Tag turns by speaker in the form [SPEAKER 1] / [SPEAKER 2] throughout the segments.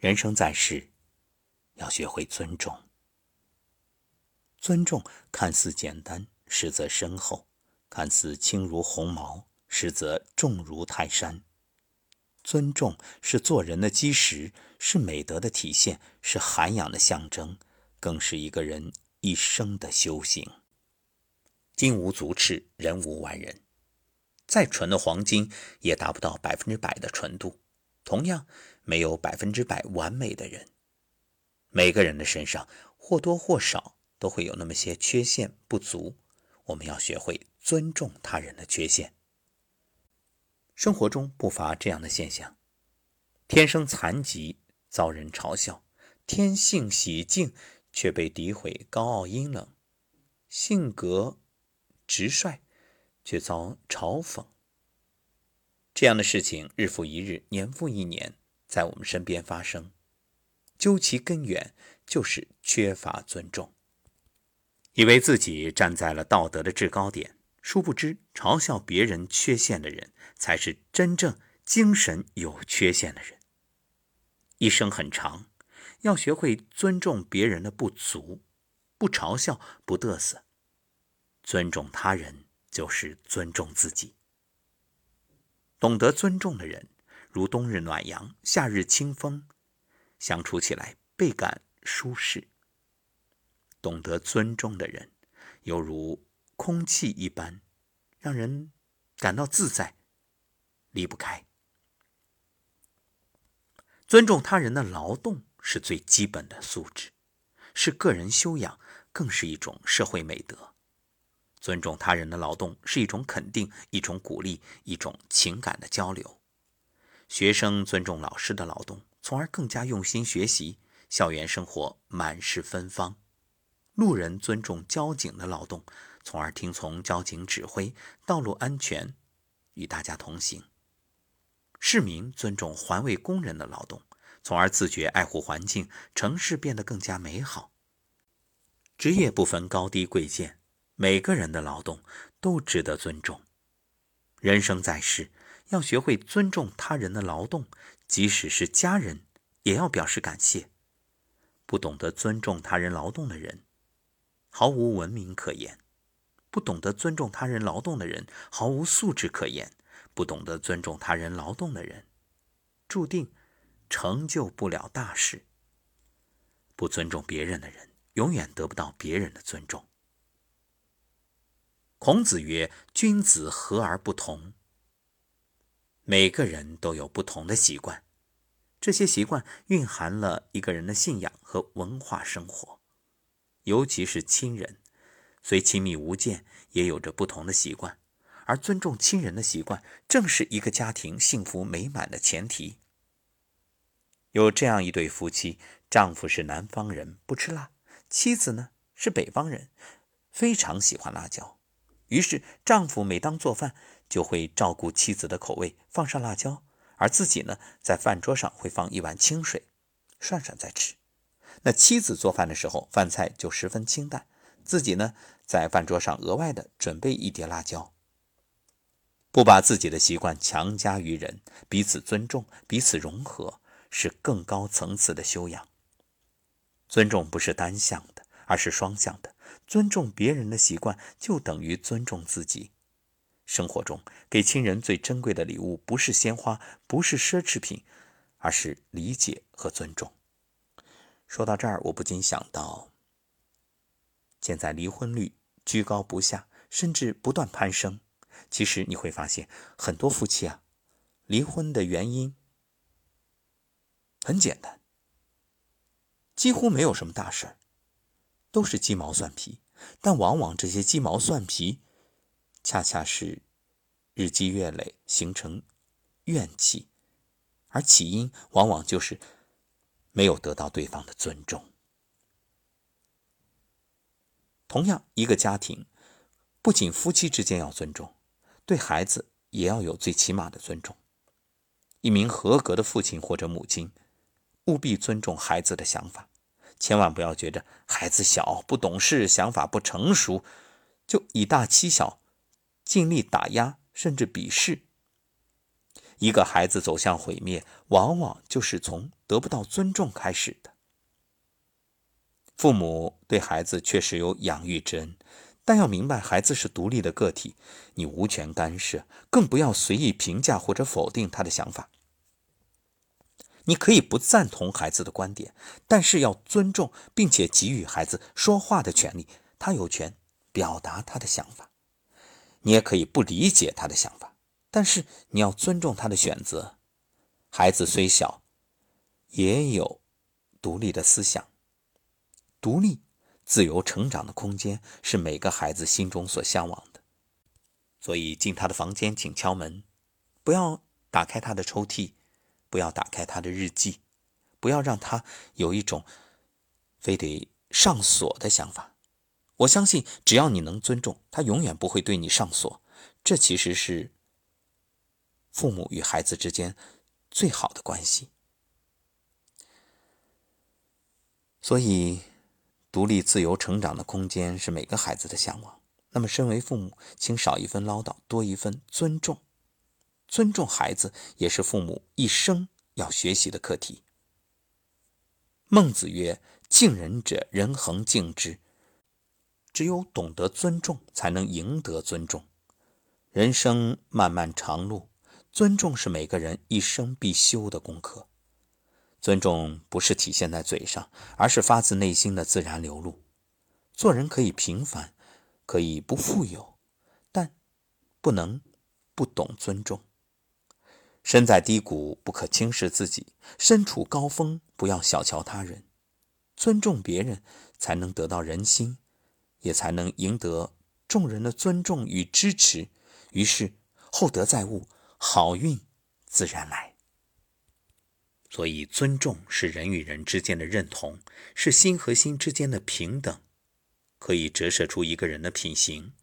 [SPEAKER 1] 人生在世，要学会尊重。尊重看似简单，实则深厚；看似轻如鸿毛，实则重如泰山。尊重是做人的基石，是美德的体现，是涵养的象征，更是一个人一生的修行。金无足赤，人无完人。再纯的黄金，也达不到百分之百的纯度。同样。没有百分之百完美的人，每个人的身上或多或少都会有那么些缺陷不足，我们要学会尊重他人的缺陷。生活中不乏这样的现象：天生残疾遭人嘲笑，天性喜静却被诋毁高傲阴冷，性格直率却遭嘲讽。这样的事情日复一日，年复一年。在我们身边发生，究其根源就是缺乏尊重。以为自己站在了道德的制高点，殊不知嘲笑别人缺陷的人，才是真正精神有缺陷的人。一生很长，要学会尊重别人的不足，不嘲笑，不嘚瑟。尊重他人，就是尊重自己。懂得尊重的人。如冬日暖阳，夏日清风，相处起来倍感舒适。懂得尊重的人，犹如空气一般，让人感到自在，离不开。尊重他人的劳动是最基本的素质，是个人修养，更是一种社会美德。尊重他人的劳动是一种肯定，一种鼓励，一种情感的交流。学生尊重老师的劳动，从而更加用心学习，校园生活满是芬芳；路人尊重交警的劳动，从而听从交警指挥，道路安全，与大家同行；市民尊重环卫工人的劳动，从而自觉爱护环境，城市变得更加美好。职业不分高低贵贱，每个人的劳动都值得尊重。人生在世。要学会尊重他人的劳动，即使是家人，也要表示感谢。不懂得尊重他人劳动的人，毫无文明可言；不懂得尊重他人劳动的人，毫无素质可言；不懂得尊重他人劳动的人，注定成就不了大事。不尊重别人的人，永远得不到别人的尊重。孔子曰：“君子和而不同。”每个人都有不同的习惯，这些习惯蕴含了一个人的信仰和文化生活。尤其是亲人，虽亲密无间，也有着不同的习惯。而尊重亲人的习惯，正是一个家庭幸福美满的前提。有这样一对夫妻，丈夫是南方人，不吃辣；妻子呢是北方人，非常喜欢辣椒。于是，丈夫每当做饭，就会照顾妻子的口味，放上辣椒，而自己呢，在饭桌上会放一碗清水，涮涮再吃。那妻子做饭的时候，饭菜就十分清淡，自己呢，在饭桌上额外的准备一碟辣椒。不把自己的习惯强加于人，彼此尊重，彼此融合，是更高层次的修养。尊重不是单向的，而是双向的。尊重别人的习惯，就等于尊重自己。生活中，给亲人最珍贵的礼物，不是鲜花，不是奢侈品，而是理解和尊重。说到这儿，我不禁想到，现在离婚率居高不下，甚至不断攀升。其实你会发现，很多夫妻啊，离婚的原因很简单，几乎没有什么大事。都是鸡毛蒜皮，但往往这些鸡毛蒜皮，恰恰是日积月累形成怨气，而起因往往就是没有得到对方的尊重。同样，一个家庭不仅夫妻之间要尊重，对孩子也要有最起码的尊重。一名合格的父亲或者母亲，务必尊重孩子的想法。千万不要觉着孩子小不懂事，想法不成熟，就以大欺小，尽力打压甚至鄙视。一个孩子走向毁灭，往往就是从得不到尊重开始的。父母对孩子确实有养育之恩，但要明白，孩子是独立的个体，你无权干涉，更不要随意评价或者否定他的想法。你可以不赞同孩子的观点，但是要尊重并且给予孩子说话的权利，他有权表达他的想法。你也可以不理解他的想法。但是你要尊重他的选择。孩子虽小，也有独立的思想。独立、自由成长的空间是每个孩子心中所向往的。所以进他的房间，请敲门，不要打开他的抽屉，不要打开他的日记，不要让他有一种非得上锁的想法。我相信，只要你能尊重他，永远不会对你上锁。这其实是。父母与孩子之间最好的关系，所以独立自由成长的空间是每个孩子的向往。那么，身为父母，请少一分唠叨，多一分尊重。尊重孩子也是父母一生要学习的课题。孟子曰：“敬人者，人恒敬之。”只有懂得尊重，才能赢得尊重。人生漫漫长路。尊重是每个人一生必修的功课。尊重不是体现在嘴上，而是发自内心的自然流露。做人可以平凡，可以不富有，但不能不懂尊重。身在低谷，不可轻视自己；身处高峰，不要小瞧他人。尊重别人，才能得到人心，也才能赢得众人的尊重与支持。于是，厚德载物。好运自然来。所以，尊重是人与人之间的认同，是心和心之间的平等，可以折射出一个人的品行。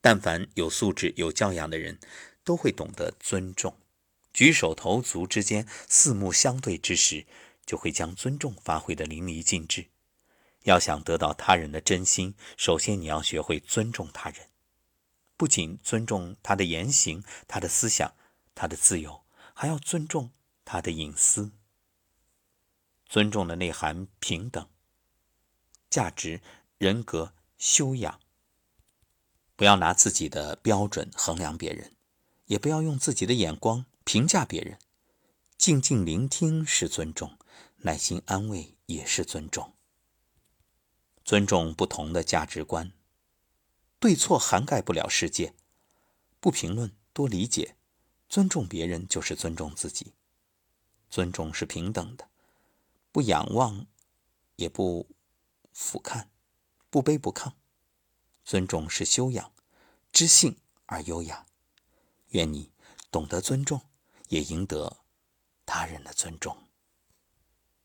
[SPEAKER 1] 但凡有素质、有教养的人，都会懂得尊重。举手投足之间，四目相对之时，就会将尊重发挥的淋漓尽致。要想得到他人的真心，首先你要学会尊重他人。不仅尊重他的言行、他的思想、他的自由，还要尊重他的隐私。尊重的内涵：平等、价值、人格、修养。不要拿自己的标准衡量别人，也不要用自己的眼光评价别人。静静聆听是尊重，耐心安慰也是尊重。尊重不同的价值观。对错涵盖不了世界，不评论，多理解，尊重别人就是尊重自己。尊重是平等的，不仰望，也不俯瞰，不卑不亢。尊重是修养，知性而优雅。愿你懂得尊重，也赢得他人的尊重。